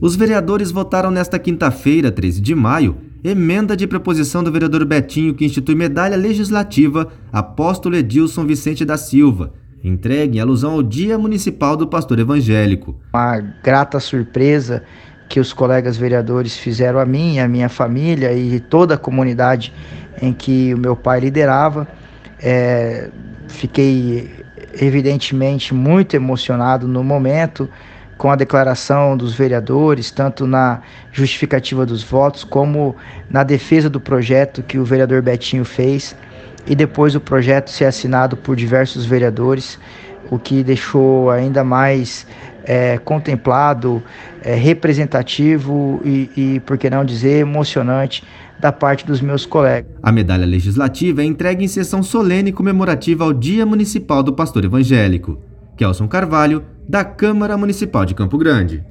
Os vereadores votaram nesta quinta-feira, 13 de maio, emenda de proposição do vereador Betinho que institui medalha legislativa Apóstolo Edilson Vicente da Silva, entregue em alusão ao Dia Municipal do Pastor Evangélico. Uma grata surpresa que os colegas vereadores fizeram a mim, a minha família e toda a comunidade em que o meu pai liderava. É, fiquei evidentemente muito emocionado no momento com a declaração dos vereadores, tanto na justificativa dos votos, como na defesa do projeto que o vereador Betinho fez, e depois o projeto ser assinado por diversos vereadores, o que deixou ainda mais é, contemplado, é, representativo e, e, por que não dizer, emocionante da parte dos meus colegas. A medalha legislativa é entregue em sessão solene comemorativa ao Dia Municipal do Pastor Evangélico. Kelson Carvalho, da Câmara Municipal de Campo Grande.